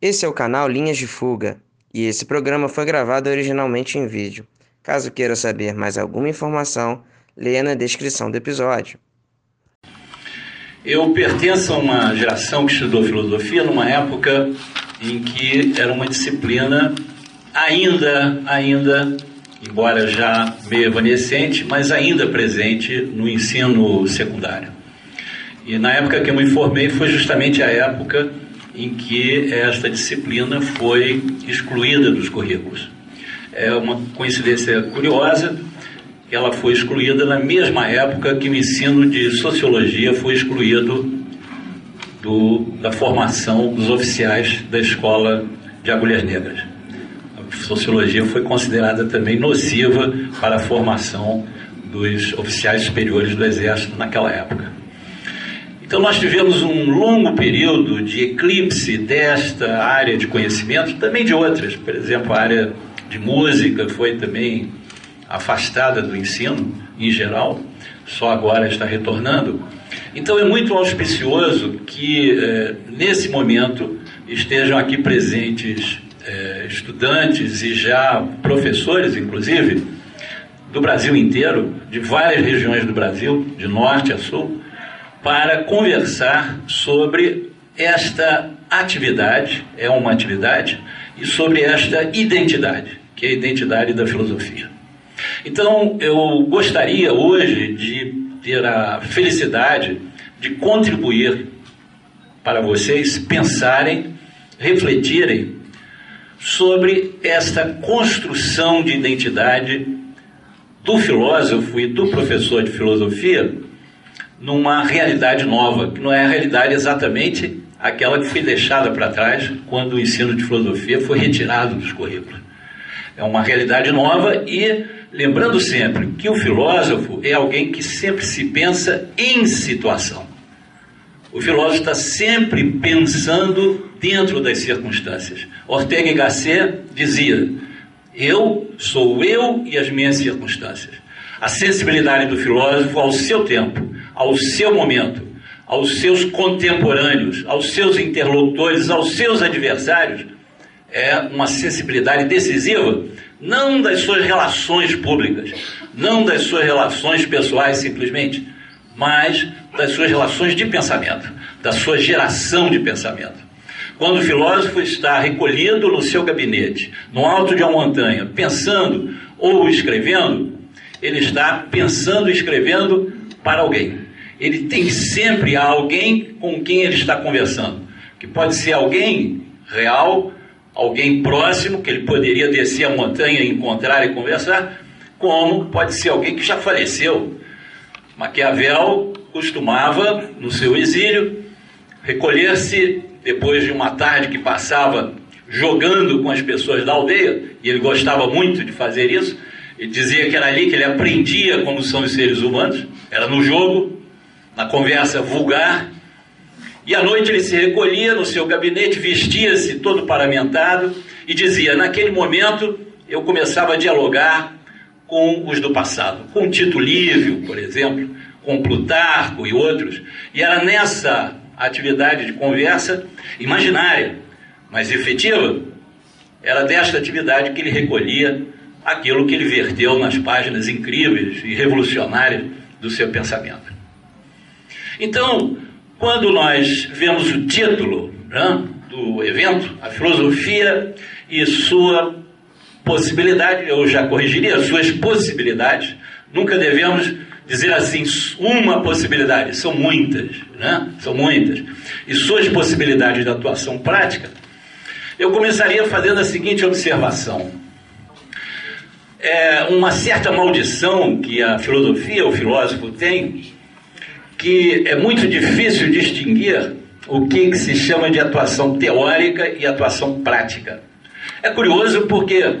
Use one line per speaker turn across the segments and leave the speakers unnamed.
Esse é o canal Linhas de Fuga e esse programa foi gravado originalmente em vídeo. Caso queira saber mais alguma informação, leia na descrição do episódio.
Eu pertenço a uma geração que estudou filosofia numa época em que era uma disciplina ainda, ainda, embora já meio evanescente, mas ainda presente no ensino secundário. E na época que eu me formei foi justamente a época em que esta disciplina foi excluída dos currículos. É uma coincidência curiosa ela foi excluída na mesma época que o ensino de sociologia foi excluído do, da formação dos oficiais da escola de agulhas negras. A sociologia foi considerada também nociva para a formação dos oficiais superiores do exército naquela época. Então, nós tivemos um longo período de eclipse desta área de conhecimento, também de outras, por exemplo, a área de música foi também afastada do ensino em geral, só agora está retornando. Então, é muito auspicioso que, eh, nesse momento, estejam aqui presentes eh, estudantes e já professores, inclusive, do Brasil inteiro, de várias regiões do Brasil, de norte a sul para conversar sobre esta atividade, é uma atividade, e sobre esta identidade, que é a identidade da filosofia. Então, eu gostaria hoje de ter a felicidade de contribuir para vocês pensarem, refletirem sobre esta construção de identidade do filósofo e do professor de filosofia numa realidade nova, que não é a realidade exatamente aquela que foi deixada para trás quando o ensino de filosofia foi retirado dos currículos. É uma realidade nova e lembrando sempre que o filósofo é alguém que sempre se pensa em situação. O filósofo está sempre pensando dentro das circunstâncias. Ortega y Gasset dizia: Eu sou eu e as minhas circunstâncias. A sensibilidade do filósofo ao seu tempo ao seu momento, aos seus contemporâneos, aos seus interlocutores, aos seus adversários, é uma sensibilidade decisiva, não das suas relações públicas, não das suas relações pessoais simplesmente, mas das suas relações de pensamento, da sua geração de pensamento. Quando o filósofo está recolhido no seu gabinete, no alto de uma montanha, pensando ou escrevendo, ele está pensando e escrevendo para alguém ele tem sempre alguém com quem ele está conversando, que pode ser alguém real, alguém próximo, que ele poderia descer a montanha, encontrar e conversar, como pode ser alguém que já faleceu. Maquiavel costumava, no seu exílio, recolher-se depois de uma tarde que passava jogando com as pessoas da aldeia, e ele gostava muito de fazer isso, ele dizia que era ali que ele aprendia como são os seres humanos, era no jogo, na conversa vulgar, e à noite ele se recolhia no seu gabinete, vestia-se todo paramentado e dizia: Naquele momento eu começava a dialogar com os do passado, com Tito Livio, por exemplo, com Plutarco e outros, e era nessa atividade de conversa imaginária, mas efetiva, era desta atividade que ele recolhia aquilo que ele verteu nas páginas incríveis e revolucionárias do seu pensamento. Então, quando nós vemos o título né, do evento, a filosofia e sua possibilidade, eu já corrigiria, suas possibilidades, nunca devemos dizer assim, uma possibilidade, são muitas, né? São muitas. E suas possibilidades de atuação prática, eu começaria fazendo a seguinte observação. É uma certa maldição que a filosofia, o filósofo tem, que é muito difícil distinguir o que, que se chama de atuação teórica e atuação prática. É curioso porque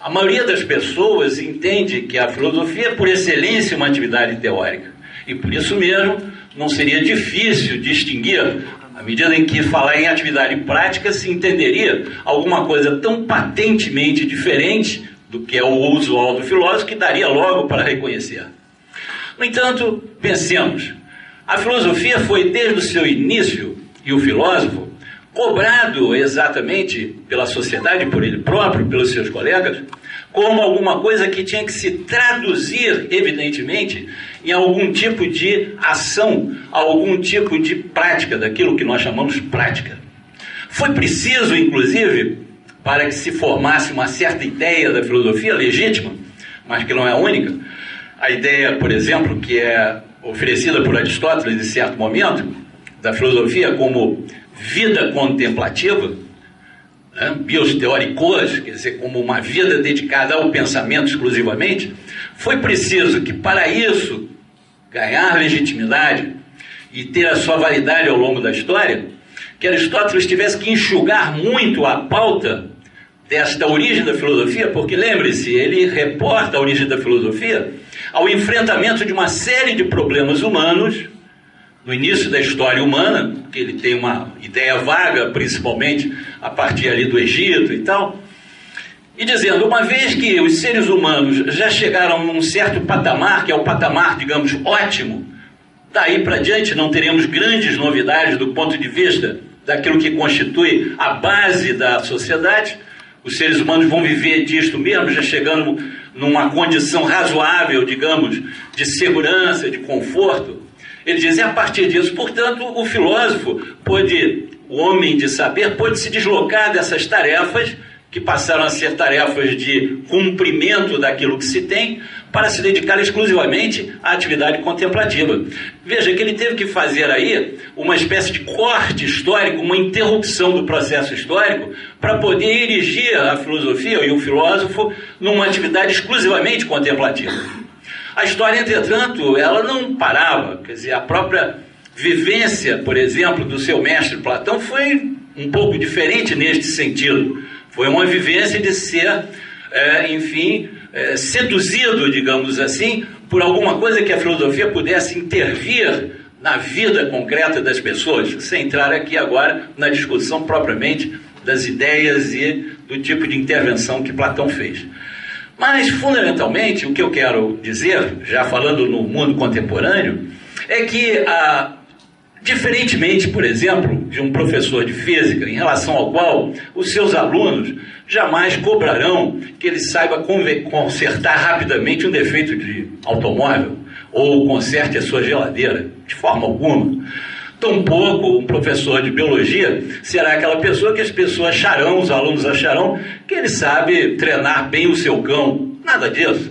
a maioria das pessoas entende que a filosofia é por excelência uma atividade teórica. E por isso mesmo não seria difícil distinguir, à medida em que falar em atividade prática se entenderia alguma coisa tão patentemente diferente do que é o usual do filósofo que daria logo para reconhecer. No entanto, pensemos, a filosofia foi, desde o seu início, e o filósofo, cobrado exatamente pela sociedade, por ele próprio, pelos seus colegas, como alguma coisa que tinha que se traduzir, evidentemente, em algum tipo de ação, algum tipo de prática, daquilo que nós chamamos prática. Foi preciso, inclusive, para que se formasse uma certa ideia da filosofia legítima, mas que não é a única, a ideia, por exemplo, que é oferecida por Aristóteles em certo momento, da filosofia como vida contemplativa, né, bios teóricos, quer dizer, como uma vida dedicada ao pensamento exclusivamente, foi preciso que para isso ganhar legitimidade e ter a sua validade ao longo da história, que Aristóteles tivesse que enxugar muito a pauta desta origem da filosofia, porque lembre-se, ele reporta a origem da filosofia ao enfrentamento de uma série de problemas humanos no início da história humana, que ele tem uma ideia vaga, principalmente a partir ali do Egito e tal, e dizendo, uma vez que os seres humanos já chegaram num certo patamar, que é o patamar, digamos, ótimo, daí para diante não teremos grandes novidades do ponto de vista daquilo que constitui a base da sociedade, os seres humanos vão viver disto mesmo, já chegando numa condição razoável, digamos, de segurança, de conforto. Ele diz, é a partir disso, portanto, o filósofo pôde, o homem de saber, pôde se deslocar dessas tarefas, que passaram a ser tarefas de cumprimento daquilo que se tem, para se dedicar exclusivamente à atividade contemplativa. Veja que ele teve que fazer aí uma espécie de corte histórico, uma interrupção do processo histórico, para poder erigir a filosofia e o filósofo numa atividade exclusivamente contemplativa. A história, entretanto, ela não parava, quer dizer, a própria vivência, por exemplo, do seu mestre Platão foi um pouco diferente neste sentido. Foi uma vivência de ser, é, enfim, é, seduzido, digamos assim, por alguma coisa que a filosofia pudesse intervir na vida concreta das pessoas, sem entrar aqui agora na discussão propriamente das ideias e do tipo de intervenção que Platão fez. Mas, fundamentalmente, o que eu quero dizer, já falando no mundo contemporâneo, é que, ah, diferentemente, por exemplo, de um professor de física, em relação ao qual os seus alunos jamais cobrarão que ele saiba consertar rapidamente um defeito de automóvel ou conserte a sua geladeira, de forma alguma. Tampouco um professor de biologia será aquela pessoa que as pessoas acharão, os alunos acharão, que ele sabe treinar bem o seu cão. Nada disso.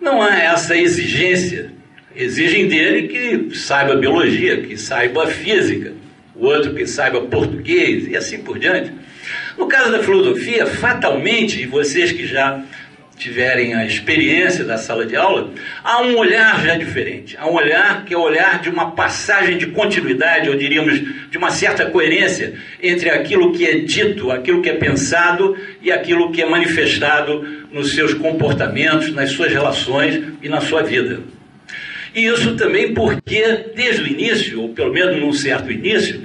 Não há essa exigência. Exigem dele que saiba biologia, que saiba física, o outro que saiba português e assim por diante. No caso da filosofia, fatalmente, e vocês que já tiverem a experiência da sala de aula, há um olhar já diferente. Há um olhar que é o olhar de uma passagem de continuidade, ou diríamos, de uma certa coerência entre aquilo que é dito, aquilo que é pensado e aquilo que é manifestado nos seus comportamentos, nas suas relações e na sua vida. E isso também porque, desde o início, ou pelo menos num certo início,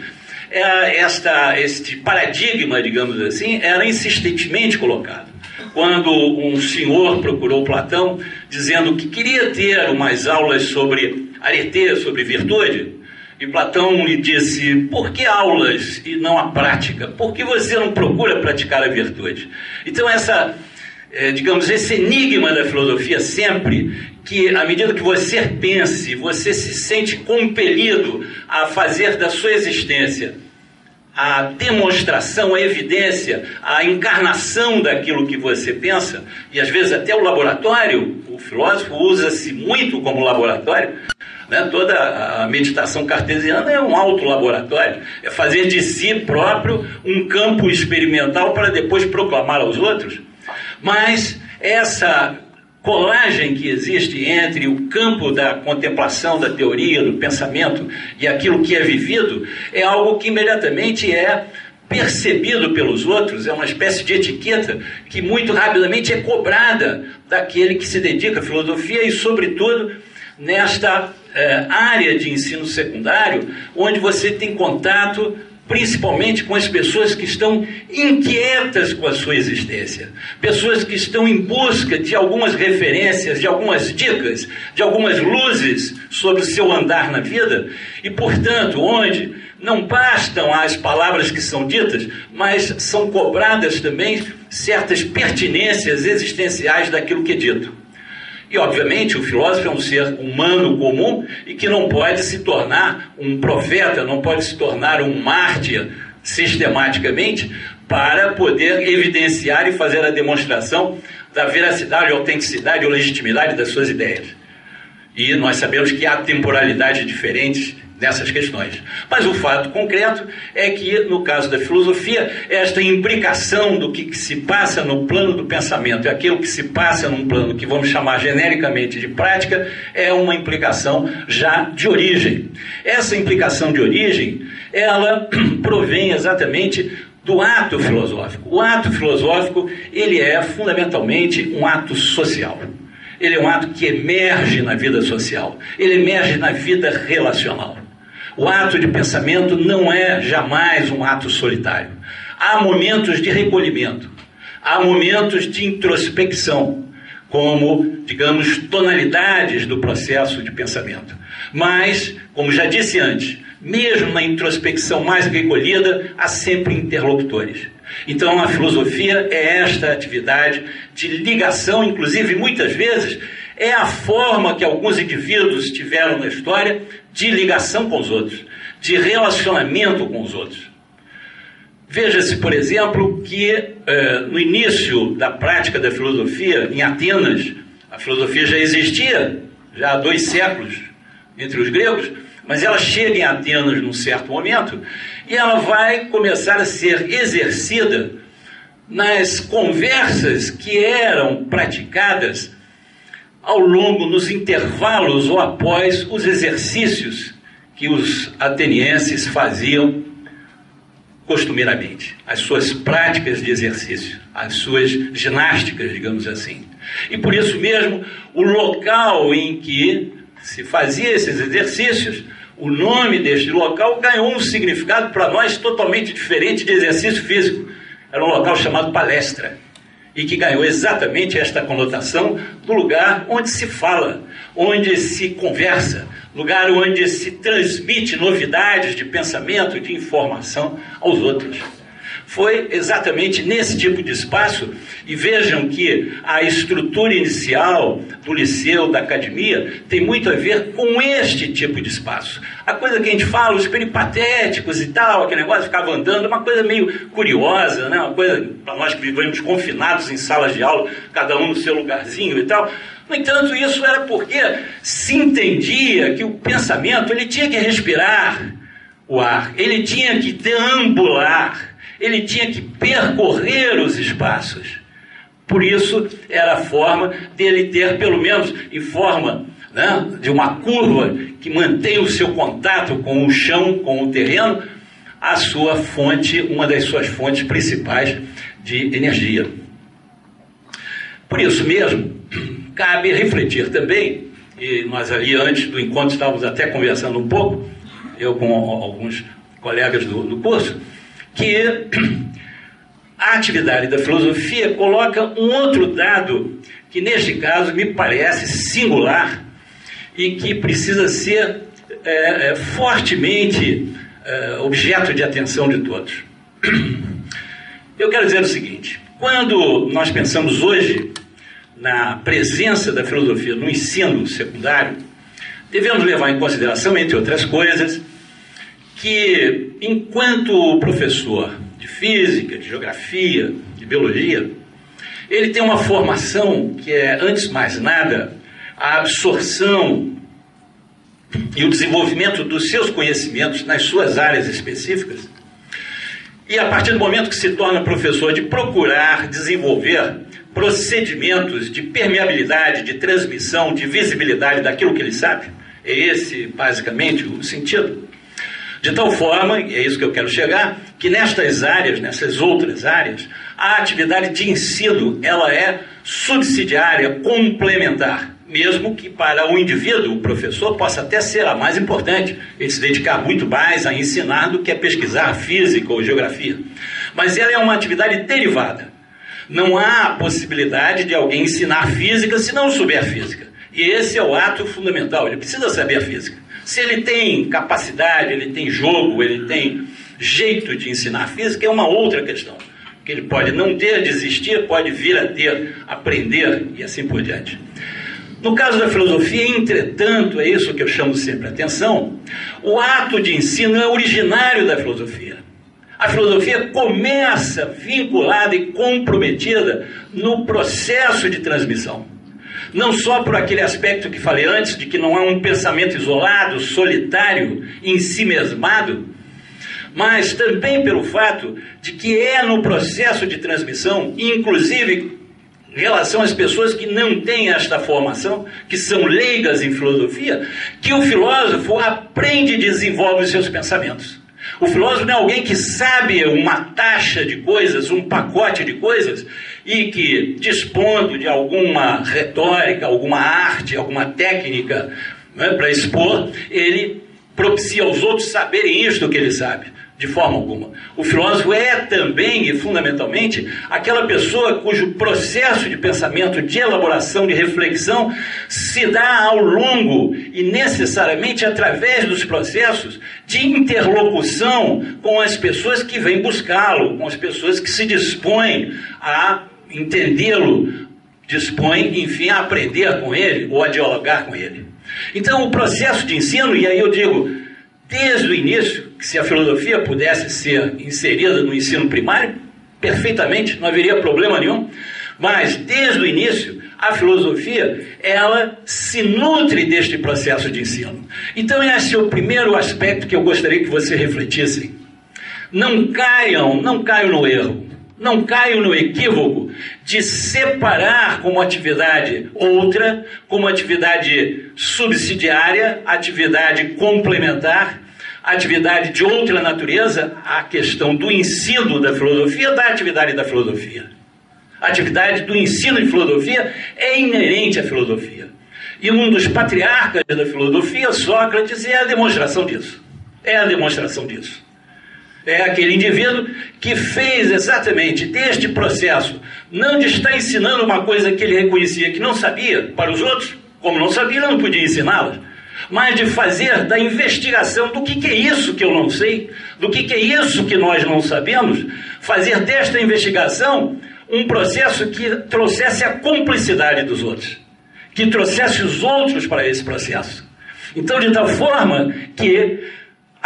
é, esta, este paradigma, digamos assim, era insistentemente colocado quando um senhor procurou Platão dizendo que queria ter umas aulas sobre arete, sobre virtude, e Platão lhe disse: por que aulas e não a prática? Por que você não procura praticar a virtude? Então, essa, é, digamos, esse enigma da filosofia sempre, que à medida que você pense, você se sente compelido a fazer da sua existência a demonstração, a evidência, a encarnação daquilo que você pensa, e às vezes até o laboratório, o filósofo usa-se muito como laboratório, né? toda a meditação cartesiana é um auto-laboratório, é fazer de si próprio um campo experimental para depois proclamar aos outros. Mas essa colagem que existe entre o campo da contemplação, da teoria, do pensamento e aquilo que é vivido, é algo que imediatamente é percebido pelos outros, é uma espécie de etiqueta que muito rapidamente é cobrada daquele que se dedica à filosofia e, sobretudo, nesta eh, área de ensino secundário, onde você tem contato principalmente com as pessoas que estão inquietas com a sua existência, pessoas que estão em busca de algumas referências, de algumas dicas, de algumas luzes sobre o seu andar na vida, e portanto, onde não bastam as palavras que são ditas, mas são cobradas também certas pertinências existenciais daquilo que é dito. E, obviamente, o filósofo é um ser humano comum e que não pode se tornar um profeta, não pode se tornar um mártir sistematicamente para poder evidenciar e fazer a demonstração da veracidade, autenticidade ou legitimidade das suas ideias. E nós sabemos que há temporalidades diferentes nessas questões. Mas o fato concreto é que, no caso da filosofia, esta imbricação do que, que se passa no plano do pensamento e aquilo que se passa num plano que vamos chamar genericamente de prática é uma implicação já de origem. Essa implicação de origem, ela provém exatamente do ato filosófico. O ato filosófico, ele é fundamentalmente um ato social. Ele é um ato que emerge na vida social, ele emerge na vida relacional. O ato de pensamento não é jamais um ato solitário. Há momentos de recolhimento, há momentos de introspecção, como, digamos, tonalidades do processo de pensamento. Mas, como já disse antes, mesmo na introspecção mais recolhida, há sempre interlocutores. Então, a filosofia é esta atividade de ligação, inclusive muitas vezes é a forma que alguns indivíduos tiveram na história de ligação com os outros, de relacionamento com os outros. Veja-se, por exemplo, que eh, no início da prática da filosofia, em Atenas, a filosofia já existia, já há dois séculos entre os gregos, mas ela chega em Atenas num certo momento e ela vai começar a ser exercida nas conversas que eram praticadas ao longo, nos intervalos ou após os exercícios que os atenienses faziam costumeiramente, as suas práticas de exercício, as suas ginásticas, digamos assim. E por isso mesmo, o local em que se fazia esses exercícios, o nome deste local ganhou um significado para nós totalmente diferente de exercício físico. Era um local chamado palestra e que ganhou exatamente esta conotação do lugar onde se fala, onde se conversa, lugar onde se transmite novidades de pensamento, de informação aos outros. Foi exatamente nesse tipo de espaço, e vejam que a estrutura inicial do liceu, da academia, tem muito a ver com este tipo de espaço. A coisa que a gente fala, os peripatéticos e tal, aquele negócio ficava andando, uma coisa meio curiosa, né? uma coisa para nós que vivemos confinados em salas de aula, cada um no seu lugarzinho e tal. No entanto, isso era porque se entendia que o pensamento ele tinha que respirar o ar, ele tinha que deambular ele tinha que percorrer os espaços. Por isso, era a forma dele ter, pelo menos em forma né, de uma curva que mantém o seu contato com o chão, com o terreno, a sua fonte, uma das suas fontes principais de energia. Por isso mesmo, cabe refletir também, e nós ali antes do encontro estávamos até conversando um pouco, eu com alguns colegas do, do curso, que a atividade da filosofia coloca um outro dado que, neste caso, me parece singular e que precisa ser é, é, fortemente é, objeto de atenção de todos. Eu quero dizer o seguinte: quando nós pensamos hoje na presença da filosofia no ensino secundário, devemos levar em consideração, entre outras coisas, que enquanto professor de física, de geografia, de biologia, ele tem uma formação que é, antes de mais nada, a absorção e o desenvolvimento dos seus conhecimentos nas suas áreas específicas. E a partir do momento que se torna professor, de procurar desenvolver procedimentos de permeabilidade, de transmissão, de visibilidade daquilo que ele sabe, é esse basicamente o sentido. De tal forma, e é isso que eu quero chegar, que nestas áreas, nessas outras áreas, a atividade de ensino ela é subsidiária, complementar, mesmo que para o indivíduo, o professor, possa até ser a mais importante, ele se dedicar muito mais a ensinar do que a pesquisar física ou geografia. Mas ela é uma atividade derivada. Não há possibilidade de alguém ensinar física se não souber física. E esse é o ato fundamental, ele precisa saber a física. Se ele tem capacidade, ele tem jogo, ele tem jeito de ensinar física, é uma outra questão. Que ele pode não ter, desistir, pode vir a ter, aprender e assim por diante. No caso da filosofia, entretanto, é isso que eu chamo sempre a atenção, o ato de ensino é originário da filosofia. A filosofia começa vinculada e comprometida no processo de transmissão. Não só por aquele aspecto que falei antes, de que não é um pensamento isolado, solitário, em si mesmado, mas também pelo fato de que é no processo de transmissão, inclusive em relação às pessoas que não têm esta formação, que são leigas em filosofia, que o filósofo aprende e desenvolve os seus pensamentos. O filósofo não é alguém que sabe uma taxa de coisas, um pacote de coisas, e que, dispondo de alguma retórica, alguma arte, alguma técnica né, para expor, ele propicia aos outros saberem isto que ele sabe. De forma alguma. O filósofo é também e fundamentalmente aquela pessoa cujo processo de pensamento, de elaboração, de reflexão se dá ao longo e necessariamente através dos processos de interlocução com as pessoas que vêm buscá-lo, com as pessoas que se dispõem a entendê-lo, dispõem, enfim, a aprender com ele ou a dialogar com ele. Então, o processo de ensino, e aí eu digo, desde o início, que se a filosofia pudesse ser inserida no ensino primário, perfeitamente, não haveria problema nenhum. Mas desde o início, a filosofia, ela se nutre deste processo de ensino. Então esse é o primeiro aspecto que eu gostaria que você refletissem. Não caiam, não caiam no erro, não caiam no equívoco de separar como atividade outra, como atividade subsidiária, atividade complementar, atividade de outra natureza, a questão do ensino da filosofia da atividade da filosofia. A atividade do ensino de filosofia é inerente à filosofia. E um dos patriarcas da filosofia, Sócrates, é a demonstração disso. É a demonstração disso. É aquele indivíduo que fez exatamente deste processo, não de estar ensinando uma coisa que ele reconhecia que não sabia para os outros, como não sabia, ele não podia ensiná-las, mas de fazer da investigação do que, que, é isso que eu não sei, do que, que é isso que nós não sabemos, fazer desta investigação um processo que trouxesse a cumplicidade dos outros, que trouxesse os outros para esse processo. Então, de tal forma que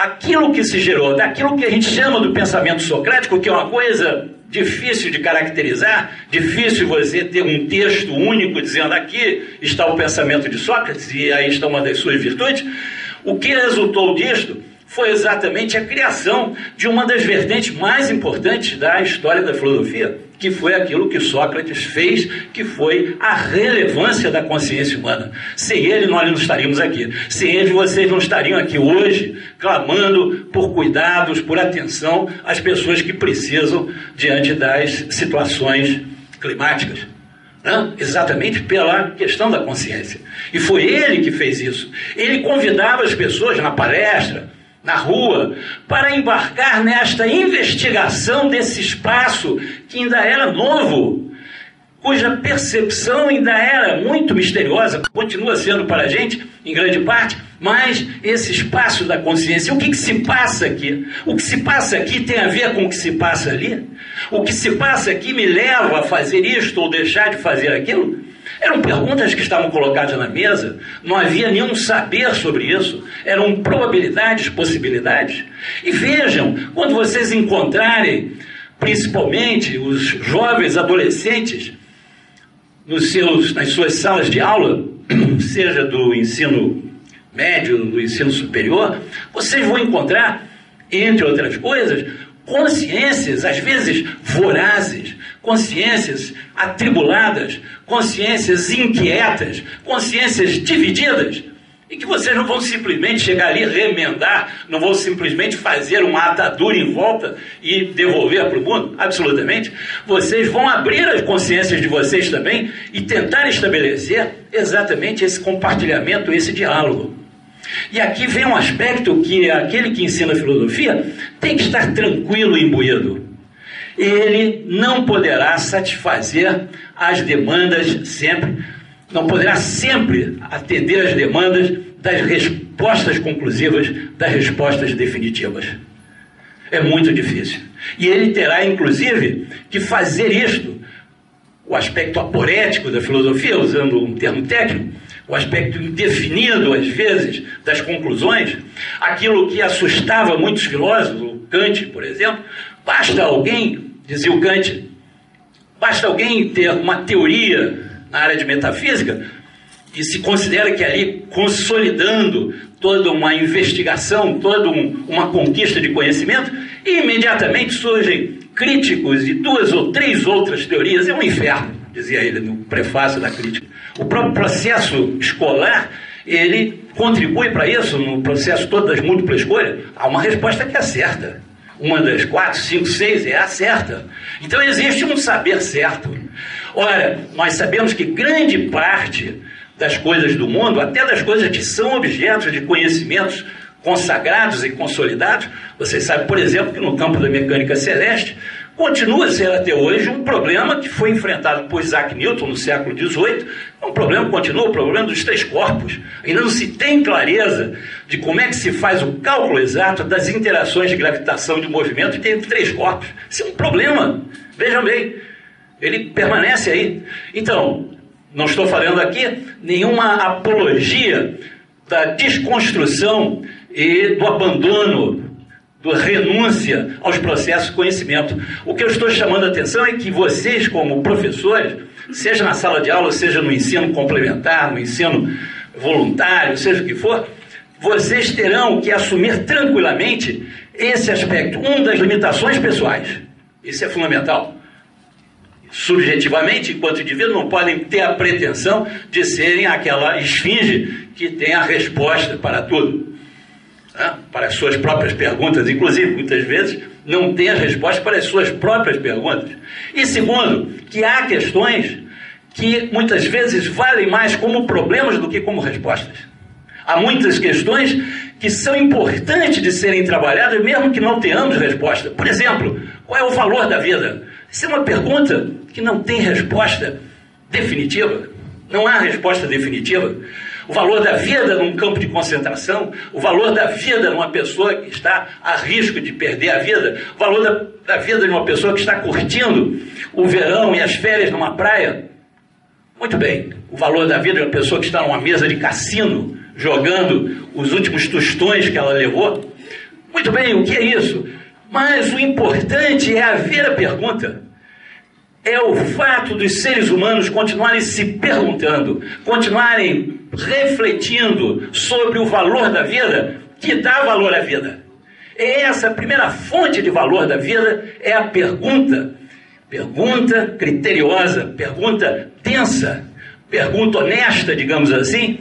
aquilo que se gerou, daquilo que a gente chama do pensamento socrático, que é uma coisa difícil de caracterizar, difícil você ter um texto único dizendo aqui está o pensamento de Sócrates e aí está uma das suas virtudes. O que resultou disto foi exatamente a criação de uma das vertentes mais importantes da história da filosofia, que foi aquilo que Sócrates fez, que foi a relevância da consciência humana. Sem ele, nós não estaríamos aqui. Sem ele, vocês não estariam aqui hoje, clamando por cuidados, por atenção às pessoas que precisam diante das situações climáticas. Né? Exatamente pela questão da consciência. E foi ele que fez isso. Ele convidava as pessoas na palestra, na rua, para embarcar nesta investigação desse espaço que ainda era novo, cuja percepção ainda era muito misteriosa, continua sendo para a gente, em grande parte, mas esse espaço da consciência, o que, que se passa aqui? O que se passa aqui tem a ver com o que se passa ali? O que se passa aqui me leva a fazer isto ou deixar de fazer aquilo? Eram perguntas que estavam colocadas na mesa, não havia nenhum saber sobre isso, eram probabilidades, possibilidades. E vejam, quando vocês encontrarem, principalmente os jovens adolescentes, nos seus, nas suas salas de aula, seja do ensino médio, do ensino superior, vocês vão encontrar, entre outras coisas, consciências, às vezes vorazes, consciências atribuladas, consciências inquietas, consciências divididas, e que vocês não vão simplesmente chegar ali remendar, não vão simplesmente fazer uma atadura em volta e devolver para o mundo, absolutamente. Vocês vão abrir as consciências de vocês também e tentar estabelecer exatamente esse compartilhamento, esse diálogo. E aqui vem um aspecto que aquele que ensina filosofia tem que estar tranquilo e imbuído. Ele não poderá satisfazer as demandas sempre, não poderá sempre atender as demandas das respostas conclusivas, das respostas definitivas. É muito difícil. E ele terá, inclusive, que fazer isto, o aspecto aporético da filosofia, usando um termo técnico, o aspecto indefinido, às vezes, das conclusões, aquilo que assustava muitos filósofos, o Kant, por exemplo, basta alguém, dizia o Kant, basta alguém ter uma teoria na área de metafísica e se considera que ali, consolidando toda uma investigação, toda um, uma conquista de conhecimento, imediatamente surgem críticos e duas ou três outras teorias. É um inferno, dizia ele no prefácio da crítica. O próprio processo escolar, ele contribui para isso, no processo todo das múltiplas escolhas, há uma resposta que é certa. Uma das quatro, cinco, seis é a certa. Então existe um saber certo. Ora, nós sabemos que grande parte das coisas do mundo, até das coisas que são objetos de conhecimentos consagrados e consolidados. Vocês sabem, por exemplo, que no campo da mecânica celeste continua a ser até hoje um problema que foi enfrentado por Isaac Newton no século XVIII. É um problema continua, o problema dos três corpos. Ainda não se tem clareza de como é que se faz o cálculo exato das interações de gravitação de movimento entre três corpos. Isso é um problema. Vejam bem, ele permanece aí. Então, não estou falando aqui nenhuma apologia da desconstrução e do abandono, da renúncia aos processos de conhecimento. O que eu estou chamando a atenção é que vocês, como professores, seja na sala de aula, seja no ensino complementar, no ensino voluntário, seja o que for, vocês terão que assumir tranquilamente esse aspecto, um das limitações pessoais. Isso é fundamental subjetivamente, enquanto indivíduo, não podem ter a pretensão de serem aquela esfinge que tem a resposta para tudo. Né? Para as suas próprias perguntas, inclusive, muitas vezes, não tem as respostas para as suas próprias perguntas. E segundo, que há questões que muitas vezes valem mais como problemas do que como respostas. Há muitas questões que são importantes de serem trabalhadas, mesmo que não tenhamos resposta. Por exemplo, qual é o valor da vida? Isso é uma pergunta que não tem resposta definitiva. Não há resposta definitiva. O valor da vida num campo de concentração, o valor da vida numa pessoa que está a risco de perder a vida, o valor da, da vida de uma pessoa que está curtindo o verão e as férias numa praia. Muito bem, o valor da vida de uma pessoa que está numa mesa de cassino, jogando os últimos tostões que ela levou. Muito bem, o que é isso? Mas o importante é haver a pergunta. É o fato dos seres humanos continuarem se perguntando, continuarem refletindo sobre o valor da vida, que dá valor à vida. É essa primeira fonte de valor da vida é a pergunta. Pergunta criteriosa, pergunta tensa, pergunta honesta, digamos assim,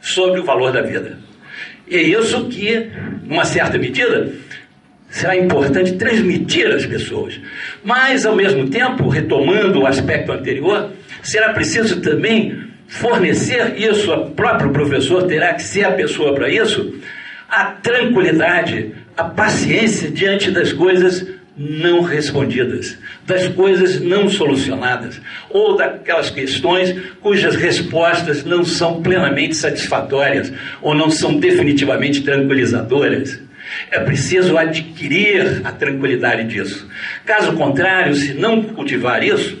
sobre o valor da vida. E é isso que, numa certa medida, será importante transmitir às pessoas. Mas, ao mesmo tempo, retomando o aspecto anterior, será preciso também fornecer isso, o próprio professor terá que ser a pessoa para isso, a tranquilidade, a paciência diante das coisas não respondidas, das coisas não solucionadas, ou daquelas questões cujas respostas não são plenamente satisfatórias ou não são definitivamente tranquilizadoras. É preciso adquirir a tranquilidade disso. Caso contrário, se não cultivar isso,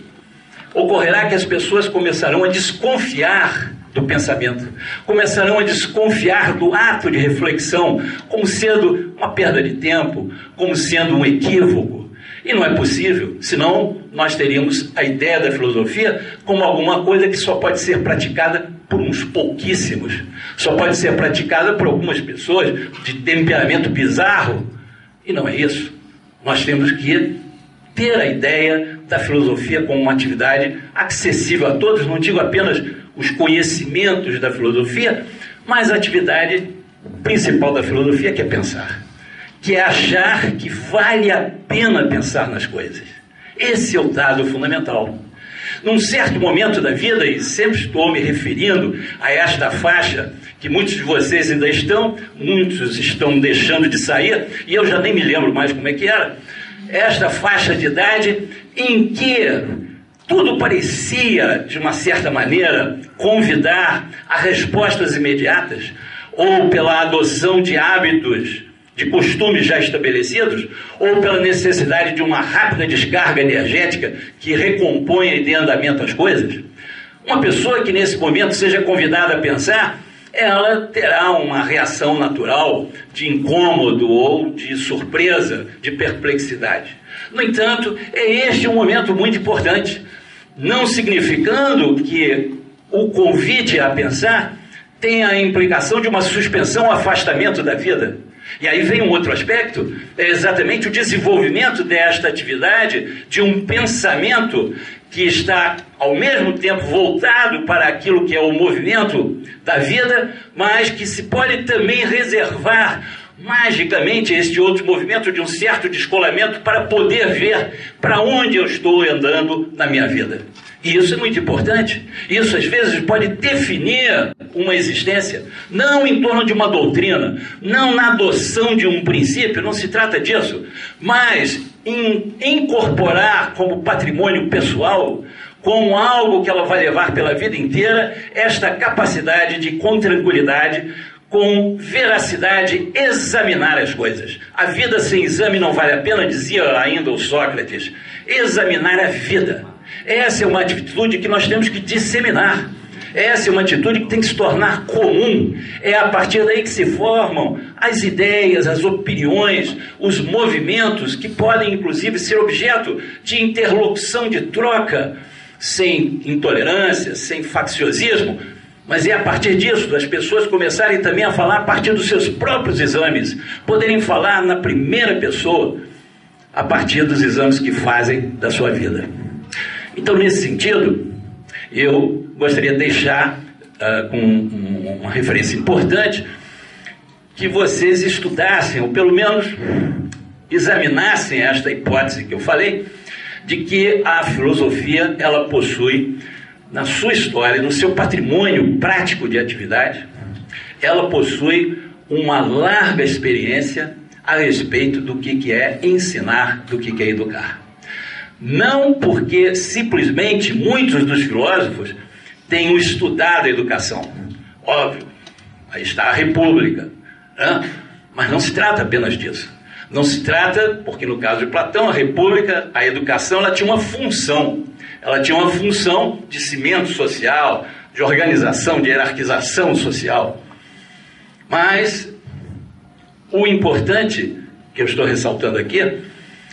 ocorrerá que as pessoas começarão a desconfiar do pensamento, começarão a desconfiar do ato de reflexão como sendo uma perda de tempo, como sendo um equívoco. E não é possível, senão nós teríamos a ideia da filosofia como alguma coisa que só pode ser praticada por uns pouquíssimos, só pode ser praticada por algumas pessoas de temperamento bizarro. E não é isso. Nós temos que ter a ideia da filosofia como uma atividade acessível a todos, não digo apenas os conhecimentos da filosofia, mas a atividade principal da filosofia que é pensar, que é achar que vale a pena pensar nas coisas. Esse é o dado fundamental. Num certo momento da vida, e sempre estou me referindo a esta faixa que muitos de vocês ainda estão, muitos estão deixando de sair, e eu já nem me lembro mais como é que era, esta faixa de idade em que tudo parecia, de uma certa maneira, convidar a respostas imediatas, ou pela adoção de hábitos, de costumes já estabelecidos, ou pela necessidade de uma rápida descarga energética que recomponha e dê andamento às coisas? Uma pessoa que nesse momento seja convidada a pensar, ela terá uma reação natural de incômodo ou de surpresa, de perplexidade. No entanto, é este um momento muito importante, não significando que o convite a pensar tenha a implicação de uma suspensão afastamento da vida. E aí vem um outro aspecto, é exatamente o desenvolvimento desta atividade de um pensamento que está ao mesmo tempo voltado para aquilo que é o movimento da vida, mas que se pode também reservar magicamente este outro movimento de um certo descolamento para poder ver para onde eu estou andando na minha vida. E isso é muito importante. Isso às vezes pode definir uma existência, não em torno de uma doutrina, não na adoção de um princípio, não se trata disso, mas em incorporar como patrimônio pessoal, como algo que ela vai levar pela vida inteira, esta capacidade de, com tranquilidade, com veracidade, examinar as coisas. A vida sem exame não vale a pena, dizia ainda o Sócrates. Examinar a vida. Essa é uma atitude que nós temos que disseminar. Essa é uma atitude que tem que se tornar comum. É a partir daí que se formam as ideias, as opiniões, os movimentos que podem, inclusive, ser objeto de interlocução, de troca, sem intolerância, sem facciosismo. Mas é a partir disso, das pessoas começarem também a falar a partir dos seus próprios exames, poderem falar na primeira pessoa, a partir dos exames que fazem da sua vida. Então, nesse sentido, eu gostaria de deixar uh, com uma referência importante que vocês estudassem, ou pelo menos examinassem esta hipótese que eu falei, de que a filosofia ela possui na sua história, no seu patrimônio prático de atividade, ela possui uma larga experiência a respeito do que, é ensinar, do que é educar. Não porque simplesmente muitos dos filósofos tenham estudado a educação. Óbvio, aí está a República. Né? Mas não se trata apenas disso. Não se trata, porque no caso de Platão, a República, a educação, ela tinha uma função. Ela tinha uma função de cimento social, de organização, de hierarquização social. Mas o importante que eu estou ressaltando aqui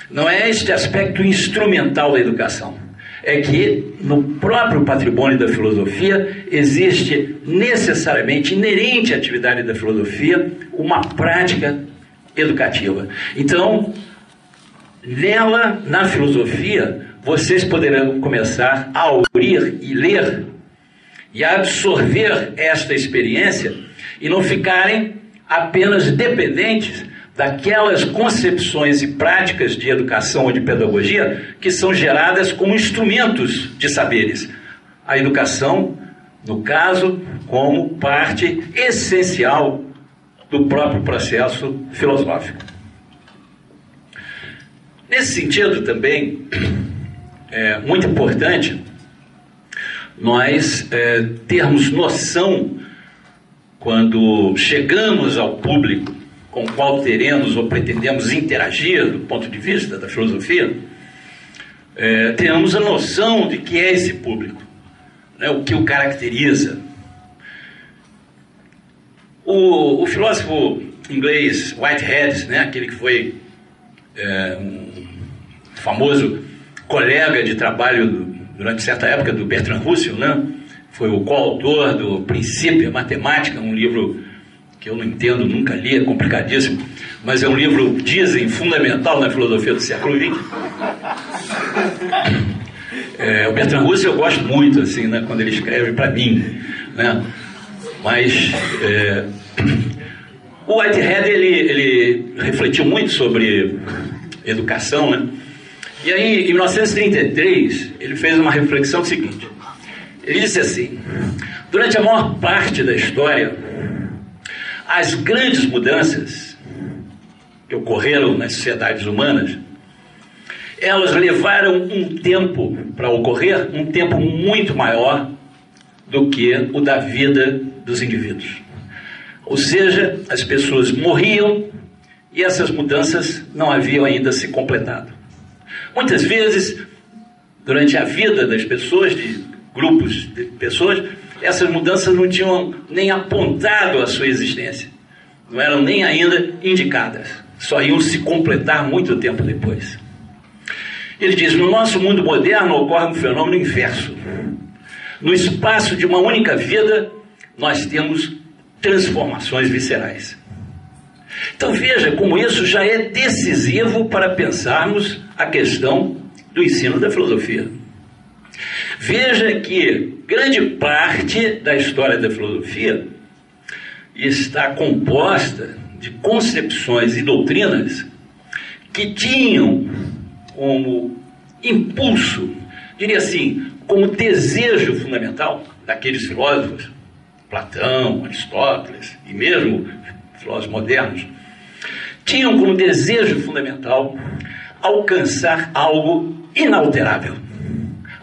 não é este aspecto instrumental da educação. É que no próprio patrimônio da filosofia existe necessariamente, inerente à atividade da filosofia, uma prática educativa. Então, nela, na filosofia, vocês poderão começar a ouvir e ler e a absorver esta experiência e não ficarem apenas dependentes daquelas concepções e práticas de educação ou de pedagogia que são geradas como instrumentos de saberes. A educação, no caso, como parte essencial do próprio processo filosófico. Nesse sentido, também é muito importante nós é, termos noção, quando chegamos ao público com o qual teremos ou pretendemos interagir do ponto de vista da filosofia, é, tenhamos a noção de que é esse público, né, o que o caracteriza. O, o filósofo inglês Whitehead, né, aquele que foi é, um famoso colega de trabalho do, durante certa época do Bertrand Russell, né, foi o coautor do Princípio Matemática, um livro que eu não entendo, nunca li, é complicadíssimo, mas é um livro, dizem, fundamental na filosofia do século XX. É, o Bertrand Russell eu gosto muito, assim, né, quando ele escreve para mim, né, mas é, o Whitehead, ele, ele refletiu muito sobre educação, né, e aí, em 1933, ele fez uma reflexão seguinte, ele disse assim, durante a maior parte da história, as grandes mudanças que ocorreram nas sociedades humanas, elas levaram um tempo para ocorrer, um tempo muito maior do que o da vida dos indivíduos. Ou seja, as pessoas morriam e essas mudanças não haviam ainda se completado. Muitas vezes, durante a vida das pessoas, de grupos de pessoas, essas mudanças não tinham nem apontado a sua existência, não eram nem ainda indicadas, só iam se completar muito tempo depois. Ele diz: no nosso mundo moderno ocorre um fenômeno inverso. No espaço de uma única vida, nós temos transformações viscerais. Então veja como isso já é decisivo para pensarmos a questão do ensino da filosofia. Veja que grande parte da história da filosofia está composta de concepções e doutrinas que tinham como impulso, diria assim, como desejo fundamental daqueles filósofos, Platão, Aristóteles e mesmo filósofos modernos, tinham como desejo fundamental alcançar algo inalterável,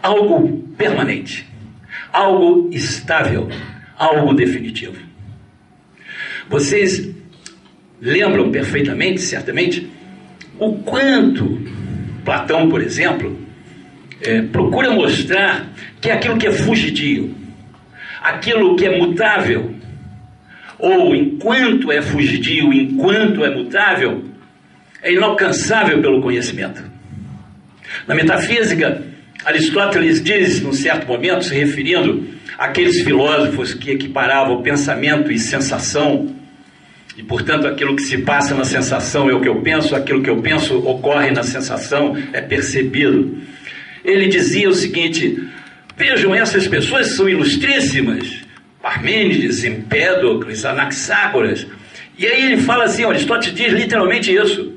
algo permanente, algo estável, algo definitivo. Vocês lembram perfeitamente, certamente, o quanto Platão, por exemplo, é, procura mostrar que aquilo que é fugidio, aquilo que é mutável, ou enquanto é fugidio, enquanto é mutável, é inalcançável pelo conhecimento. Na metafísica, Aristóteles diz, num certo momento, se referindo àqueles filósofos que equiparavam pensamento e sensação, e portanto aquilo que se passa na sensação é o que eu penso, aquilo que eu penso ocorre na sensação, é percebido. Ele dizia o seguinte: vejam, essas pessoas são ilustríssimas, Parmênides, Empédocles, Anaxágoras. E aí ele fala assim, Aristóteles diz literalmente isso.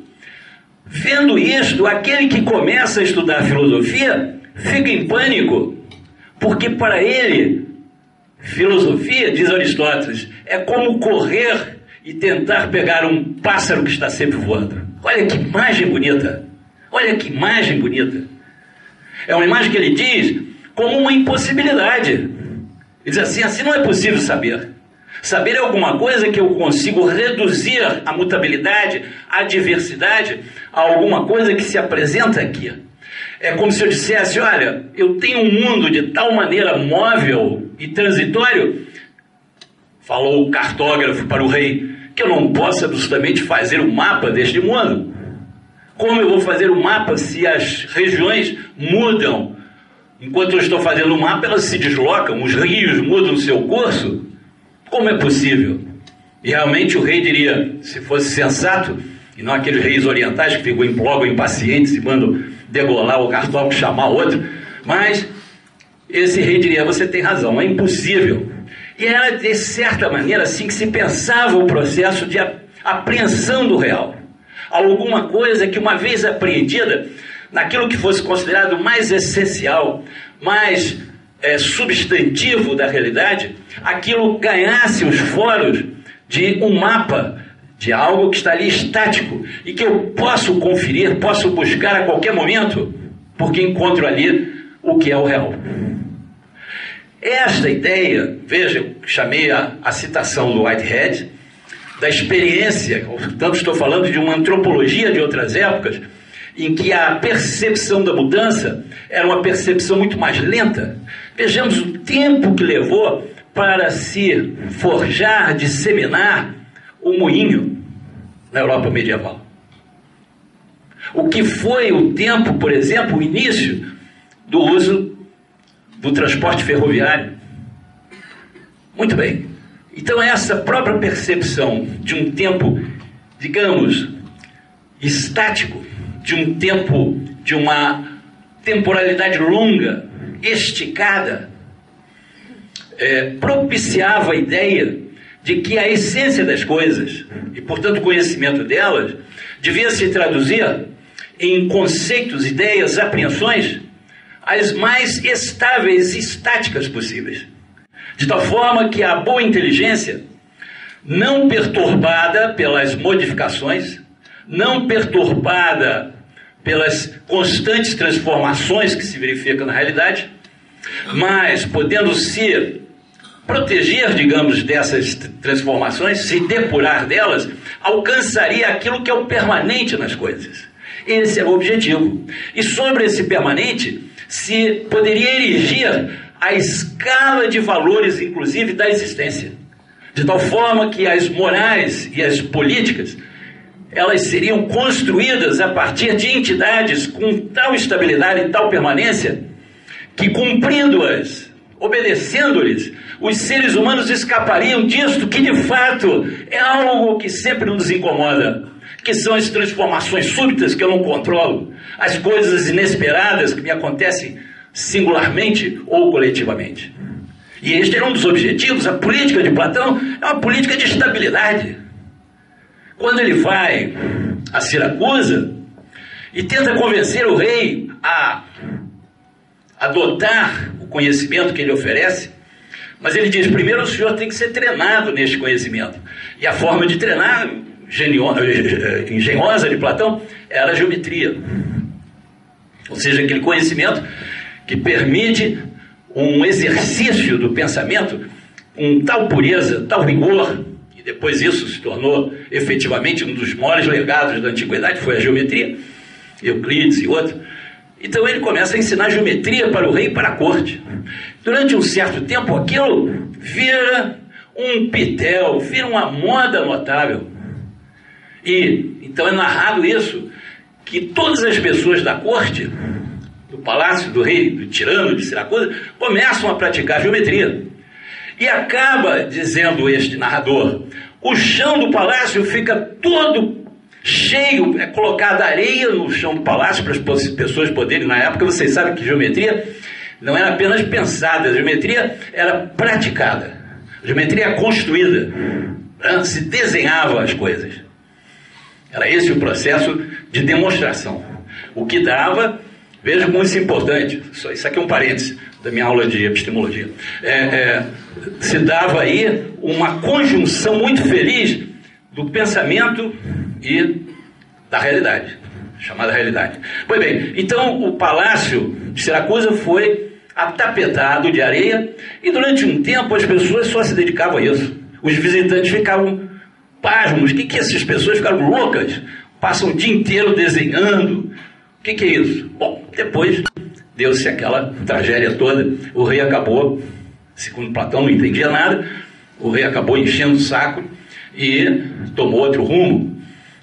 Vendo isto, aquele que começa a estudar filosofia fica em pânico, porque para ele, filosofia, diz Aristóteles, é como correr e tentar pegar um pássaro que está sempre voando. Olha que imagem bonita! Olha que imagem bonita! É uma imagem que ele diz como uma impossibilidade. Ele diz assim: assim não é possível saber. Saber é alguma coisa que eu consigo reduzir a mutabilidade, a diversidade, a alguma coisa que se apresenta aqui. É como se eu dissesse: olha, eu tenho um mundo de tal maneira móvel e transitório, falou o cartógrafo para o rei, que eu não posso absolutamente fazer o um mapa deste mundo. Como eu vou fazer o um mapa se as regiões mudam? Enquanto eu estou fazendo o um mapa, elas se deslocam, os rios mudam seu curso. Como é possível? E realmente o rei diria, se fosse sensato, e não aqueles reis orientais que ficam implogam impacientes e mandam degolar o cartógrafo, chamar outro, mas esse rei diria: você tem razão, é impossível. E era de certa maneira assim que se pensava o processo de apreensão do real. Alguma coisa que, uma vez apreendida, naquilo que fosse considerado mais essencial, mais é, substantivo da realidade, aquilo ganhasse os foros de um mapa de algo que está ali estático e que eu posso conferir, posso buscar a qualquer momento, porque encontro ali o que é o real. Esta ideia, veja, chamei a, a citação do Whitehead, da experiência, portanto estou falando de uma antropologia de outras épocas, em que a percepção da mudança era uma percepção muito mais lenta. Vejamos o tempo que levou para se forjar, disseminar o moinho na Europa medieval. O que foi o tempo, por exemplo, o início do uso do transporte ferroviário. Muito bem. Então, essa própria percepção de um tempo, digamos, estático, de um tempo, de uma temporalidade longa, esticada, é, propiciava a ideia de que a essência das coisas, e portanto o conhecimento delas, devia se traduzir em conceitos, ideias, apreensões as mais estáveis e estáticas possíveis. De tal forma que a boa inteligência, não perturbada pelas modificações, não perturbada pelas constantes transformações que se verificam na realidade, mas podendo ser proteger, digamos, dessas transformações, se depurar delas, alcançaria aquilo que é o permanente nas coisas. Esse é o objetivo. E sobre esse permanente, se poderia erigir a escala de valores, inclusive, da existência. De tal forma que as morais e as políticas elas seriam construídas a partir de entidades com tal estabilidade e tal permanência que, cumprindo-as, obedecendo-lhes, os seres humanos escapariam disto que de fato é algo que sempre nos incomoda, que são as transformações súbitas que eu não controlo, as coisas inesperadas que me acontecem singularmente ou coletivamente. E este era um dos objetivos, a política de Platão é uma política de estabilidade. Quando ele vai a Siracusa e tenta convencer o rei a adotar o conhecimento que ele oferece, mas ele diz: primeiro o senhor tem que ser treinado neste conhecimento. E a forma de treinar engenhosa de Platão era a geometria. Ou seja, aquele conhecimento que permite um exercício do pensamento com tal pureza, tal rigor, e depois isso se tornou efetivamente um dos maiores legados da antiguidade, foi a geometria, Euclides e outro. Então ele começa a ensinar geometria para o rei e para a corte. Durante um certo tempo, aquilo vira um pitel, vira uma moda notável. E então é narrado isso, que todas as pessoas da corte, do palácio do rei, do tirano de Siracusa, começam a praticar geometria. E acaba dizendo este narrador: o chão do palácio fica todo cheio, é colocada areia no chão do palácio para as pessoas poderem, na época, vocês sabem que geometria não era apenas pensada, a geometria era praticada, a geometria é construída, né? se desenhava as coisas. Era esse o processo de demonstração. O que dava, veja como isso é importante, isso aqui é um parênteses da minha aula de epistemologia. É, é, se dava aí uma conjunção muito feliz do pensamento e da realidade, chamada realidade. Pois bem, então o palácio de Siracusa foi atapetado de areia e durante um tempo as pessoas só se dedicavam a isso. Os visitantes ficavam pasmos. O que, que essas pessoas ficaram loucas? Passam o dia inteiro desenhando. O que, que é isso? Bom, depois deu-se aquela tragédia toda. O rei acabou, segundo Platão, não entendia nada. O rei acabou enchendo o saco e tomou outro rumo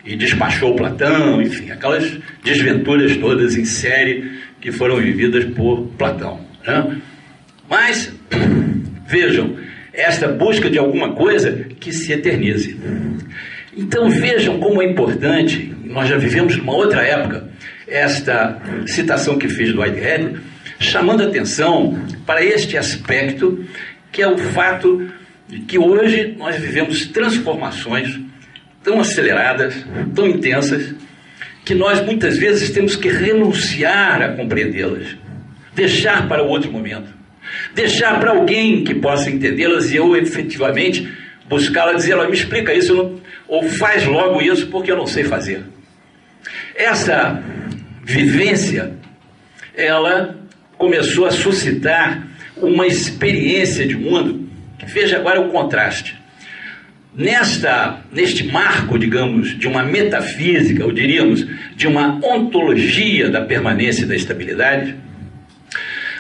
e despachou Platão, enfim, aquelas desventuras todas em série que foram vividas por Platão. Né? Mas, vejam, esta busca de alguma coisa que se eternize. Então vejam como é importante, nós já vivemos numa outra época, esta citação que fiz do Whitehead, chamando atenção para este aspecto que é o fato de que hoje nós vivemos transformações tão aceleradas, tão intensas, que nós muitas vezes temos que renunciar a compreendê-las, deixar para outro momento, deixar para alguém que possa entendê-las e eu efetivamente buscá-la, dizer, ela me explica isso, não, ou faz logo isso porque eu não sei fazer. Essa vivência, ela começou a suscitar uma experiência de mundo Veja agora o contraste. Nesta, neste marco, digamos, de uma metafísica, ou diríamos, de uma ontologia da permanência e da estabilidade,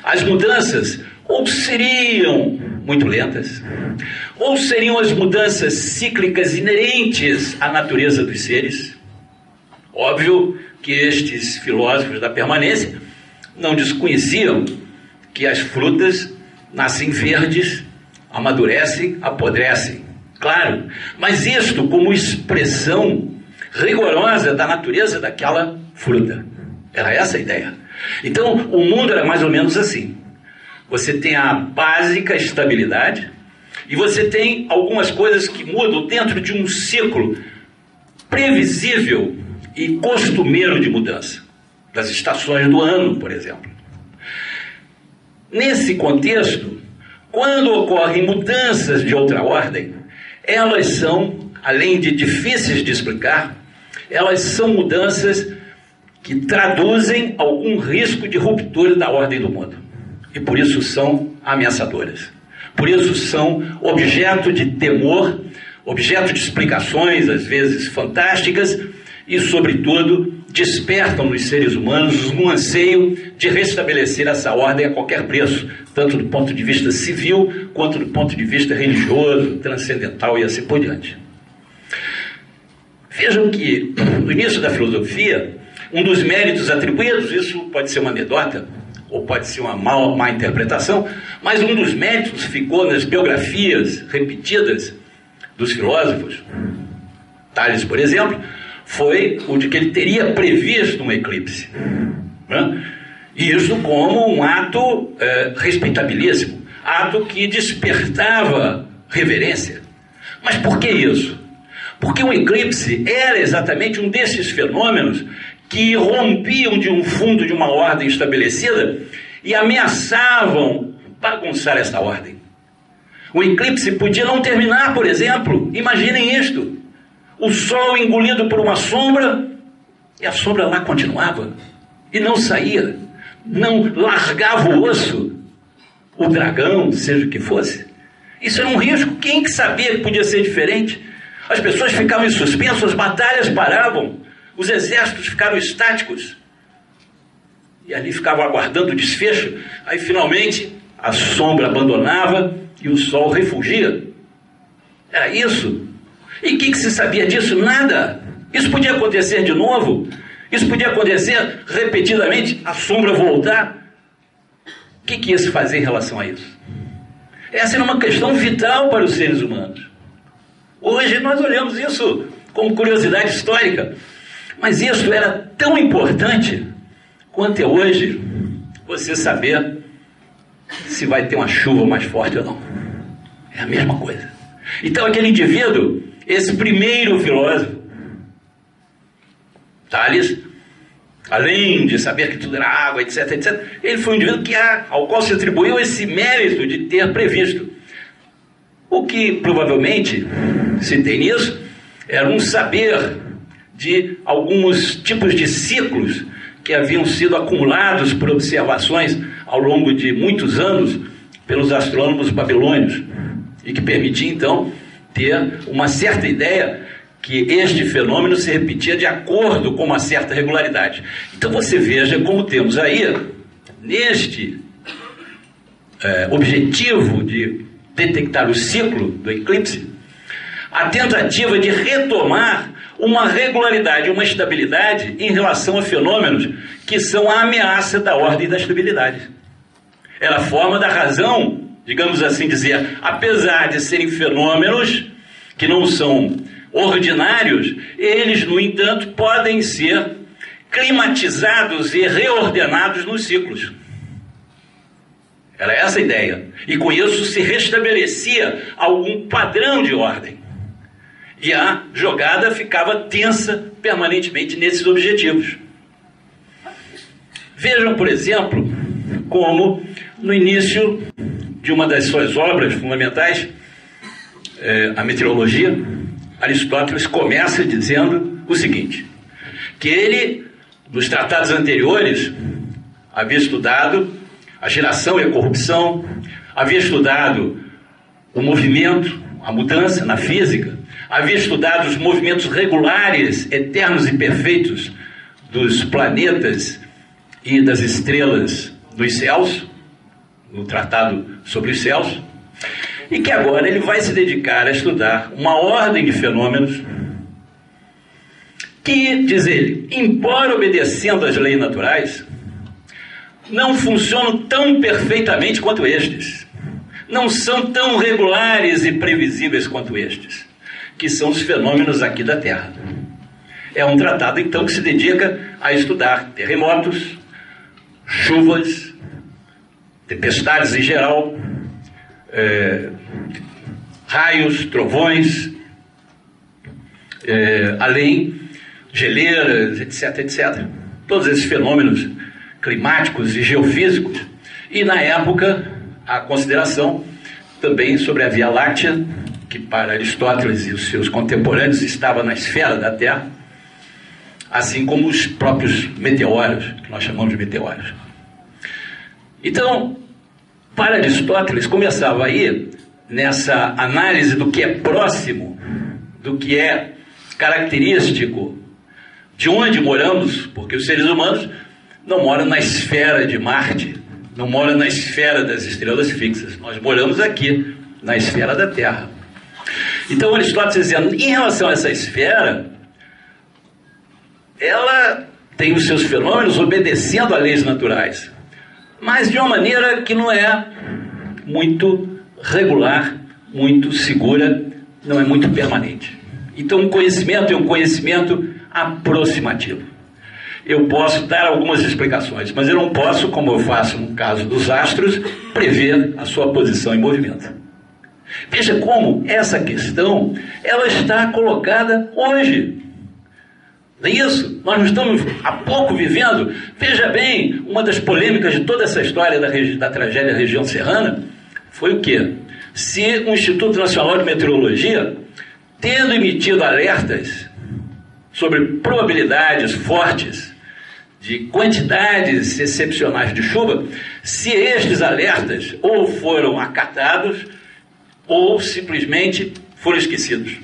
as mudanças ou seriam muito lentas, ou seriam as mudanças cíclicas inerentes à natureza dos seres. Óbvio que estes filósofos da permanência não desconheciam que as frutas nascem verdes amadurecem, apodrecem. Claro, mas isto como expressão rigorosa da natureza daquela fruta. Era essa a ideia. Então, o mundo era mais ou menos assim. Você tem a básica estabilidade e você tem algumas coisas que mudam dentro de um ciclo previsível e costumeiro de mudança, das estações do ano, por exemplo. Nesse contexto, quando ocorrem mudanças de outra ordem, elas são, além de difíceis de explicar, elas são mudanças que traduzem algum risco de ruptura da ordem do mundo. E por isso são ameaçadoras. Por isso são objeto de temor, objeto de explicações, às vezes fantásticas, e, sobretudo, despertam nos seres humanos um anseio de restabelecer essa ordem a qualquer preço, tanto do ponto de vista civil quanto do ponto de vista religioso, transcendental e assim por diante. Vejam que, no início da filosofia, um dos méritos atribuídos, isso pode ser uma anedota, ou pode ser uma má, má interpretação, mas um dos méritos ficou nas biografias repetidas dos filósofos, Tales, por exemplo, foi o de que ele teria previsto um eclipse. Né? Isso como um ato é, respeitabilíssimo, ato que despertava reverência. Mas por que isso? Porque o eclipse era exatamente um desses fenômenos que rompiam de um fundo de uma ordem estabelecida e ameaçavam bagunçar essa ordem. O eclipse podia não terminar, por exemplo, imaginem isto: o sol engolido por uma sombra e a sombra lá continuava e não saía, não largava o osso, o dragão, seja o que fosse. Isso era um risco. Quem que sabia que podia ser diferente? As pessoas ficavam em suspenso, as batalhas paravam. Os exércitos ficaram estáticos. E ali ficavam aguardando o desfecho. Aí finalmente a sombra abandonava e o sol refugia. Era isso. E o que, que se sabia disso? Nada. Isso podia acontecer de novo. Isso podia acontecer repetidamente, a sombra voltar. O que, que ia se fazer em relação a isso? Essa era uma questão vital para os seres humanos. Hoje nós olhamos isso como curiosidade histórica. Mas isso era tão importante quanto é hoje você saber se vai ter uma chuva mais forte ou não. É a mesma coisa. Então aquele indivíduo, esse primeiro filósofo, Tales, além de saber que tudo era água, etc, etc, ele foi um indivíduo que, ao qual se atribuiu esse mérito de ter previsto. O que provavelmente se tem nisso era um saber de alguns tipos de ciclos que haviam sido acumulados por observações ao longo de muitos anos pelos astrônomos babilônios e que permitia então ter uma certa ideia que este fenômeno se repetia de acordo com uma certa regularidade. Então você veja como temos aí, neste é, objetivo de detectar o ciclo do eclipse, a tentativa de retomar uma regularidade, uma estabilidade em relação a fenômenos que são a ameaça da ordem da estabilidade. Ela forma da razão, digamos assim dizer, apesar de serem fenômenos que não são ordinários, eles, no entanto, podem ser climatizados e reordenados nos ciclos. Era essa a ideia. E com isso se restabelecia algum padrão de ordem. E a jogada ficava tensa permanentemente nesses objetivos. Vejam, por exemplo, como no início de uma das suas obras fundamentais, é, a meteorologia, Aristóteles começa dizendo o seguinte: que ele, nos tratados anteriores, havia estudado a geração e a corrupção, havia estudado o movimento, a mudança na física, havia estudado os movimentos regulares, eternos e perfeitos dos planetas e das estrelas dos céus, no tratado sobre os céus, e que agora ele vai se dedicar a estudar uma ordem de fenômenos que, diz ele, embora obedecendo às leis naturais, não funcionam tão perfeitamente quanto estes, não são tão regulares e previsíveis quanto estes que são os fenômenos aqui da Terra. É um tratado, então, que se dedica a estudar terremotos, chuvas, tempestades em geral, é, raios, trovões, é, além geleiras, etc, etc. Todos esses fenômenos climáticos e geofísicos. E na época, a consideração também sobre a Via Láctea, que para Aristóteles e os seus contemporâneos estava na esfera da Terra, assim como os próprios meteoros, que nós chamamos de meteoros. Então, Para Aristóteles, começava aí, nessa análise do que é próximo, do que é característico de onde moramos, porque os seres humanos não moram na esfera de Marte, não moram na esfera das estrelas fixas, nós moramos aqui, na esfera da Terra. Então Aristóteles dizendo, em relação a essa esfera, ela tem os seus fenômenos obedecendo a leis naturais mas de uma maneira que não é muito regular, muito segura, não é muito permanente. Então, o conhecimento é um conhecimento aproximativo. Eu posso dar algumas explicações, mas eu não posso, como eu faço no caso dos astros, prever a sua posição em movimento. Veja como essa questão ela está colocada hoje. Não é isso? Nós não estamos há pouco vivendo. Veja bem, uma das polêmicas de toda essa história da, da tragédia da região serrana foi o quê? Se o Instituto Nacional de Meteorologia, tendo emitido alertas sobre probabilidades fortes de quantidades excepcionais de chuva, se estes alertas ou foram acatados ou simplesmente foram esquecidos.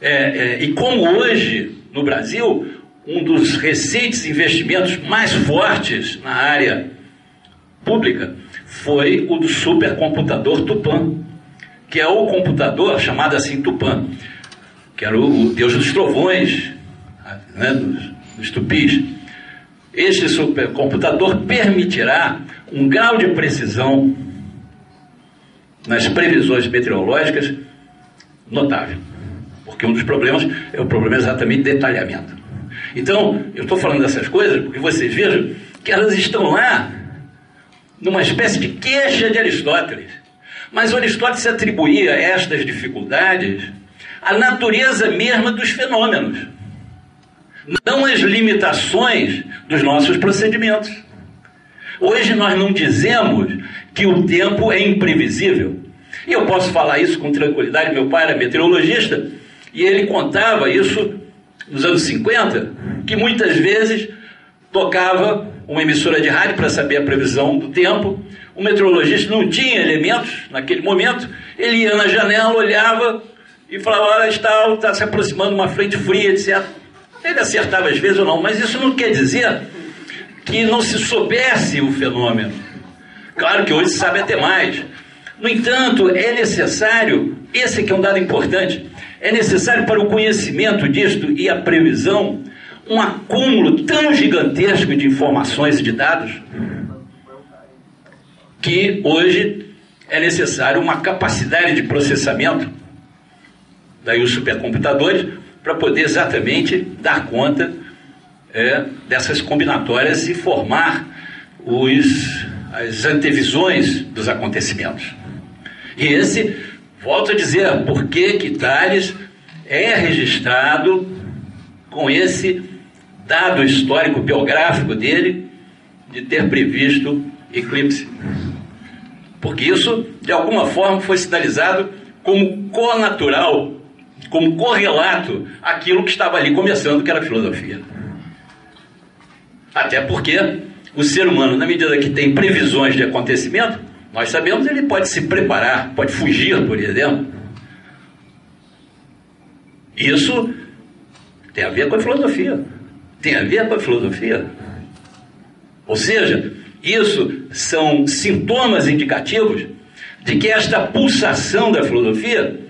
É, é, e como hoje no Brasil, um dos recentes investimentos mais fortes na área pública foi o do supercomputador Tupã, que é o computador chamado assim Tupã, que era o, deus dos trovões, né, dos, dos tupis. Este supercomputador permitirá um grau de precisão nas previsões meteorológicas notável. Porque um dos problemas é o problema exatamente de detalhamento. Então, eu estou falando dessas coisas porque vocês vejam que elas estão lá numa espécie de queixa de Aristóteles. Mas Aristóteles atribuía estas dificuldades à natureza mesma dos fenômenos, não às limitações dos nossos procedimentos. Hoje nós não dizemos que o tempo é imprevisível. E eu posso falar isso com tranquilidade. Meu pai era meteorologista e ele contava isso nos anos 50, que muitas vezes tocava uma emissora de rádio para saber a previsão do tempo. O meteorologista não tinha elementos naquele momento, ele ia na janela, olhava e falava: Olha, está, está se aproximando uma frente fria, etc. Ele acertava às vezes ou não, mas isso não quer dizer que não se soubesse o fenômeno. Claro que hoje se sabe até mais. No entanto, é necessário, esse aqui é um dado importante, é necessário para o conhecimento disto e a previsão um acúmulo tão gigantesco de informações e de dados que hoje é necessário uma capacidade de processamento, daí os supercomputadores, para poder exatamente dar conta é, dessas combinatórias e formar os, as antevisões dos acontecimentos. E esse Volto a dizer, por que que Tales é registrado com esse dado histórico biográfico dele de ter previsto eclipse. Porque isso, de alguma forma, foi sinalizado como conatural, como correlato àquilo que estava ali começando, que era a filosofia. Até porque o ser humano, na medida que tem previsões de acontecimento, nós sabemos ele pode se preparar, pode fugir, por exemplo. Isso tem a ver com a filosofia. Tem a ver com a filosofia. Ou seja, isso são sintomas indicativos de que esta pulsação da filosofia,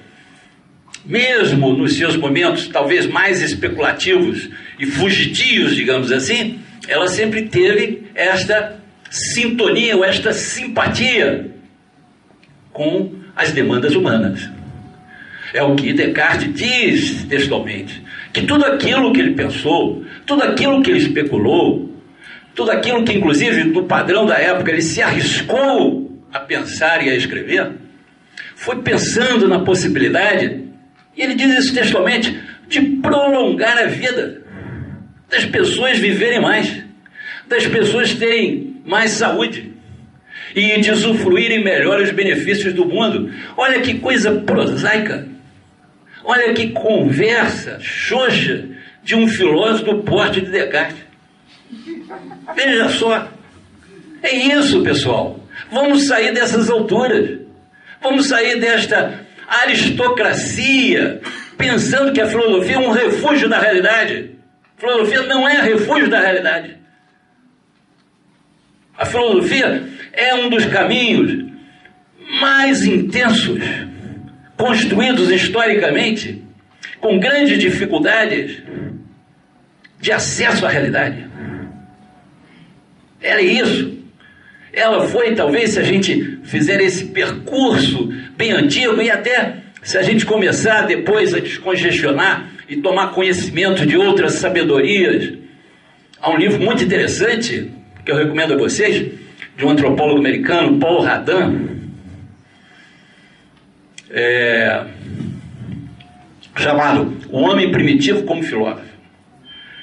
mesmo nos seus momentos talvez mais especulativos e fugitios, digamos assim, ela sempre teve esta sintonia ou esta simpatia com as demandas humanas. É o que Descartes diz textualmente: que tudo aquilo que ele pensou, tudo aquilo que ele especulou, tudo aquilo que, inclusive, no padrão da época, ele se arriscou a pensar e a escrever, foi pensando na possibilidade, e ele diz isso textualmente, de prolongar a vida, das pessoas viverem mais, das pessoas terem mais saúde e de usufruírem melhor os benefícios do mundo. Olha que coisa prosaica. Olha que conversa xoxa de um filósofo do porte de Descartes. Veja só. É isso, pessoal. Vamos sair dessas alturas. Vamos sair desta aristocracia, pensando que a filosofia é um refúgio da realidade. A filosofia não é refúgio da realidade. A filosofia é um dos caminhos mais intensos, construídos historicamente, com grandes dificuldades de acesso à realidade. Era isso. Ela foi, talvez, se a gente fizer esse percurso bem antigo e até se a gente começar depois a descongestionar e tomar conhecimento de outras sabedorias, há um livro muito interessante que eu recomendo a vocês, de um antropólogo americano, Paul Radan, é, chamado O Homem Primitivo como Filósofo.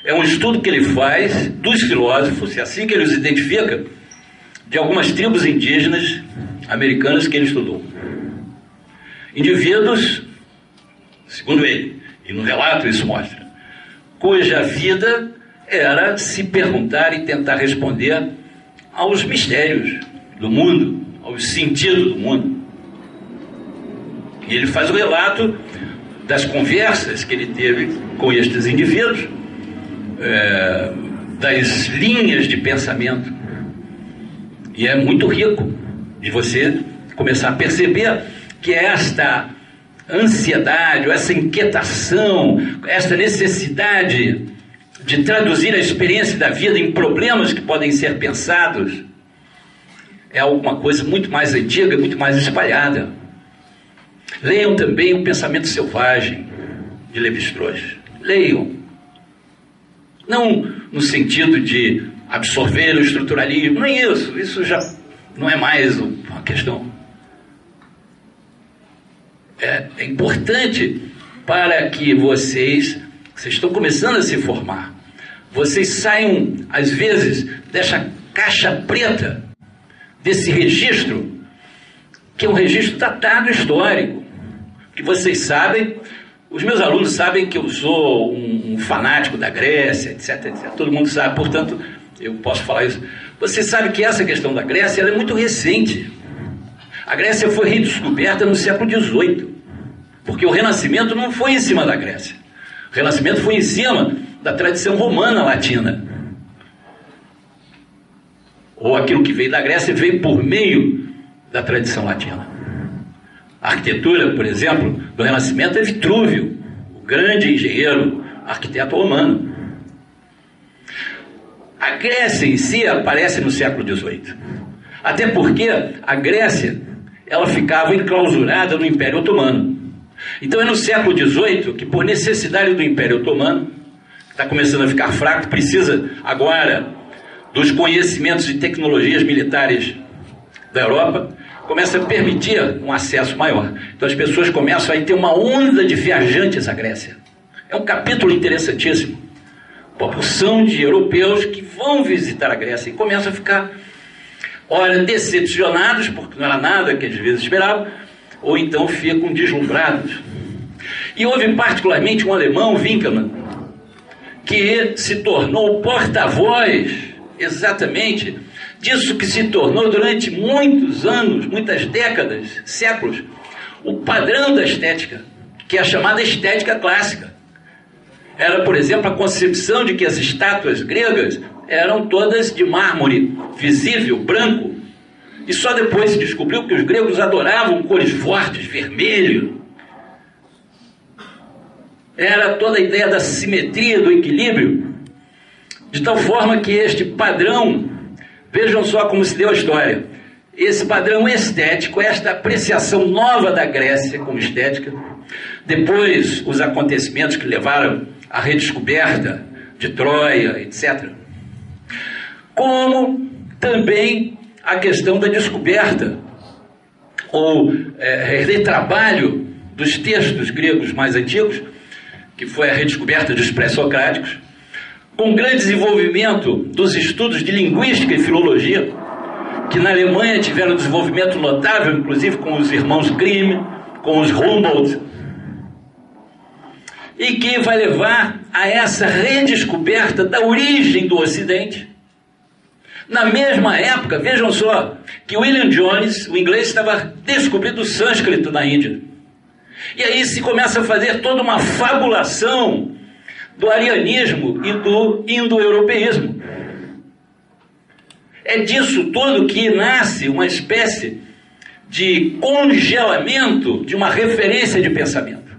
É um estudo que ele faz dos filósofos, e assim que ele os identifica, de algumas tribos indígenas americanas que ele estudou. Indivíduos, segundo ele, e no relato isso mostra, cuja vida era se perguntar e tentar responder aos mistérios do mundo, aos sentidos do mundo. E ele faz o relato das conversas que ele teve com estes indivíduos, é, das linhas de pensamento. E é muito rico de você começar a perceber que esta ansiedade, essa inquietação, essa necessidade de traduzir a experiência da vida em problemas que podem ser pensados, é alguma coisa muito mais antiga, muito mais espalhada. Leiam também o Pensamento Selvagem de Levi-Strauss. Leiam. Não no sentido de absorver o estruturalismo, não é isso. Isso já não é mais uma questão. É, é importante para que vocês vocês estão começando a se formar. Vocês saiam, às vezes, dessa caixa preta, desse registro, que é um registro datado histórico. Que vocês sabem, os meus alunos sabem que eu sou um, um fanático da Grécia, etc, etc. Todo mundo sabe, portanto, eu posso falar isso. Você sabe que essa questão da Grécia é muito recente. A Grécia foi redescoberta no século XVIII, porque o Renascimento não foi em cima da Grécia. O Renascimento foi em cima da tradição romana latina. Ou aquilo que veio da Grécia veio por meio da tradição latina. A arquitetura, por exemplo, do Renascimento é Vitrúvio, o grande engenheiro, arquiteto romano. A Grécia em si aparece no século XVIII. Até porque a Grécia ela ficava enclausurada no Império Otomano. Então é no século XVIII que, por necessidade do Império Otomano, está começando a ficar fraco, precisa agora dos conhecimentos e tecnologias militares da Europa, começa a permitir um acesso maior. Então as pessoas começam a ter uma onda de viajantes à Grécia. É um capítulo interessantíssimo. Proporção de europeus que vão visitar a Grécia e começam a ficar, ora, decepcionados, porque não era nada que às vezes esperavam, ou então ficam deslumbrados. E houve particularmente um alemão, Winkelmann, que se tornou porta-voz exatamente disso que se tornou durante muitos anos, muitas décadas, séculos, o padrão da estética, que é a chamada estética clássica. Era, por exemplo, a concepção de que as estátuas gregas eram todas de mármore visível, branco, e só depois se descobriu que os gregos adoravam cores fortes, vermelho. Era toda a ideia da simetria, do equilíbrio, de tal forma que este padrão, vejam só como se deu a história, esse padrão estético, esta apreciação nova da Grécia como estética, depois os acontecimentos que levaram à redescoberta de Troia, etc. Como também a questão da descoberta ou é, retrabalho dos textos gregos mais antigos, que foi a redescoberta dos pré-socráticos, com grande desenvolvimento dos estudos de linguística e filologia, que na Alemanha tiveram desenvolvimento notável, inclusive com os irmãos Grimm, com os Humboldt, e que vai levar a essa redescoberta da origem do Ocidente, Na mesma época, vejam só, que William Jones, o inglês, estava descobrindo o sânscrito na Índia. E aí se começa a fazer toda uma fabulação do arianismo e do indo-europeísmo. É disso tudo que nasce uma espécie de congelamento de uma referência de pensamento.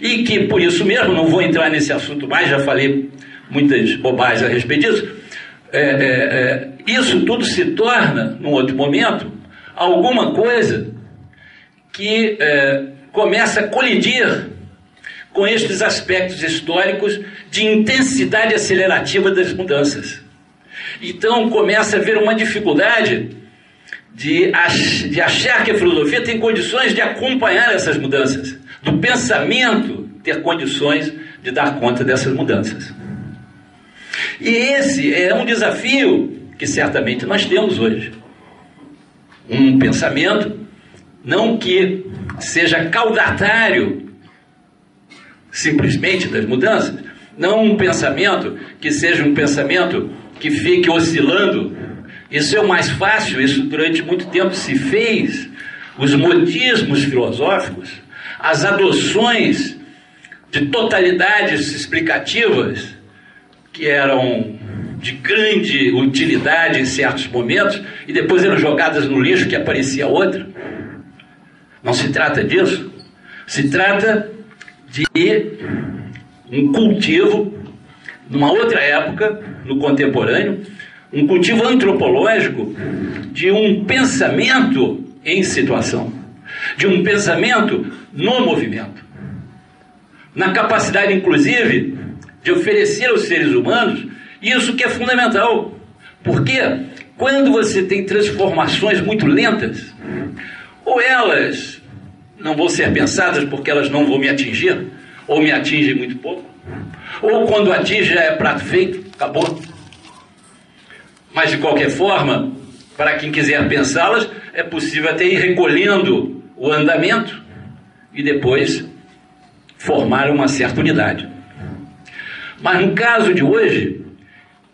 E que por isso mesmo, não vou entrar nesse assunto mais, já falei muitas bobagens a respeito disso, é, é, é, isso tudo se torna, num outro momento, alguma coisa que é, começa a colidir com estes aspectos históricos de intensidade acelerativa das mudanças. Então começa a haver uma dificuldade de, ach de achar que a filosofia tem condições de acompanhar essas mudanças, do pensamento ter condições de dar conta dessas mudanças. E esse é um desafio que certamente nós temos hoje. Um pensamento, não que seja caudatário simplesmente das mudanças, não um pensamento que seja um pensamento que fique oscilando. Isso é o mais fácil, isso durante muito tempo se fez. Os modismos filosóficos, as adoções de totalidades explicativas que eram de grande utilidade em certos momentos e depois eram jogadas no lixo que aparecia outra. Não se trata disso. Se trata de um cultivo, numa outra época, no contemporâneo, um cultivo antropológico de um pensamento em situação, de um pensamento no movimento. Na capacidade, inclusive, de oferecer aos seres humanos isso que é fundamental. Porque quando você tem transformações muito lentas, ou elas não vão ser pensadas porque elas não vão me atingir, ou me atingem muito pouco, ou quando atinge já é prato feito, acabou. Mas de qualquer forma, para quem quiser pensá-las, é possível até ir recolhendo o andamento e depois formar uma certa unidade. Mas no caso de hoje,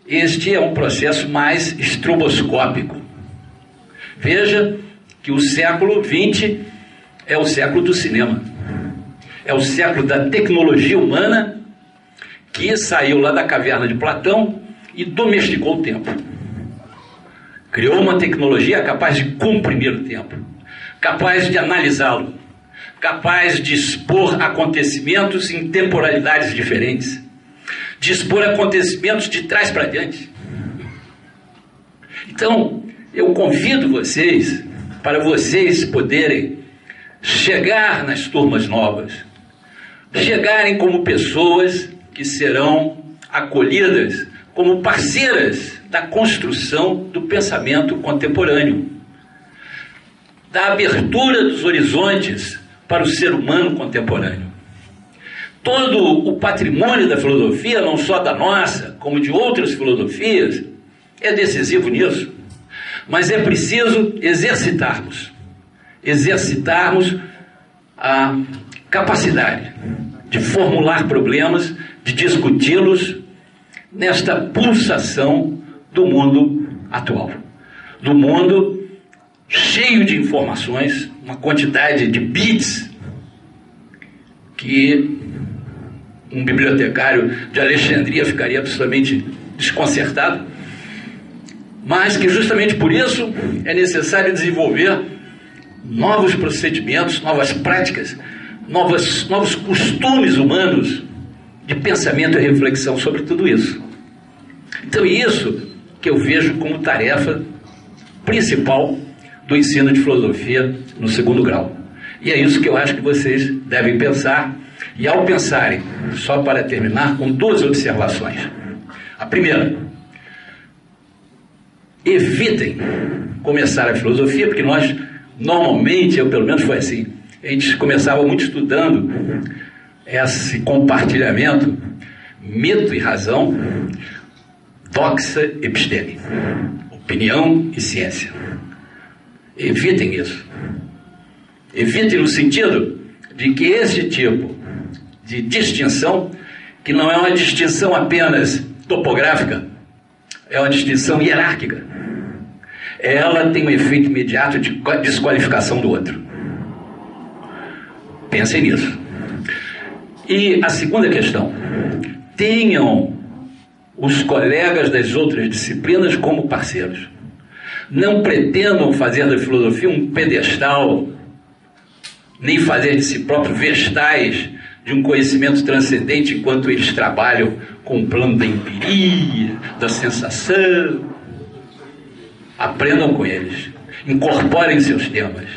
este é um processo mais estroboscópico. Veja que o século XX é o século do cinema. É o século da tecnologia humana que saiu lá da caverna de Platão e domesticou o tempo. Criou uma tecnologia capaz de comprimir o tempo, capaz de analisá-lo, capaz de expor acontecimentos em temporalidades diferentes dispor acontecimentos de trás para diante. Então, eu convido vocês para vocês poderem chegar nas turmas novas, chegarem como pessoas que serão acolhidas como parceiras da construção do pensamento contemporâneo, da abertura dos horizontes para o ser humano contemporâneo todo o patrimônio da filosofia, não só da nossa, como de outras filosofias, é decisivo nisso. Mas é preciso exercitarmos exercitarmos a capacidade de formular problemas, de discuti-los nesta pulsação do mundo atual. Do mundo cheio de informações, uma quantidade de bits que um bibliotecário de Alexandria ficaria absolutamente desconcertado, mas que justamente por isso é necessário desenvolver novos procedimentos, novas práticas, novas, novos costumes humanos de pensamento e reflexão sobre tudo isso. Então, isso que eu vejo como tarefa principal do ensino de filosofia no segundo grau. E é isso que eu acho que vocês devem pensar e ao pensarem, só para terminar, com duas observações. A primeira, evitem começar a filosofia, porque nós, normalmente, eu pelo menos foi assim, a gente começava muito estudando esse compartilhamento, mito e razão, doxa episteme, opinião e ciência. Evitem isso. Evitem no sentido de que esse tipo de distinção, que não é uma distinção apenas topográfica, é uma distinção hierárquica. Ela tem um efeito imediato de desqualificação do outro. Pensem nisso. E a segunda questão: tenham os colegas das outras disciplinas como parceiros. Não pretendam fazer da filosofia um pedestal, nem fazer de si próprio vestais de um conhecimento transcendente enquanto eles trabalham com o plano da empiria, da sensação. Aprendam com eles, incorporem seus temas.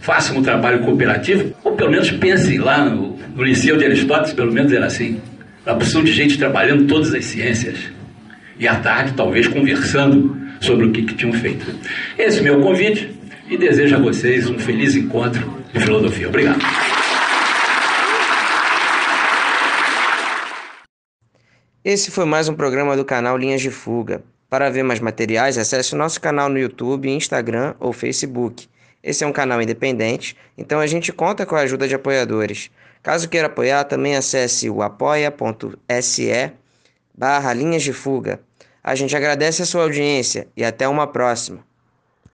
Façam um trabalho cooperativo, ou pelo menos pensem lá no, no Liceu de Aristóteles, pelo menos era assim. A opção de gente trabalhando todas as ciências. E à tarde, talvez, conversando sobre o que, que tinham feito. Esse é o meu convite e desejo a vocês um feliz encontro filosofia. Obrigado.
Esse foi mais um programa do canal Linhas de Fuga. Para ver mais materiais, acesse o nosso canal no YouTube, Instagram ou Facebook. Esse é um canal independente, então a gente conta com a ajuda de apoiadores. Caso queira apoiar, também acesse o apoia.se barra Linhas de Fuga. A gente agradece a sua audiência e até uma próxima.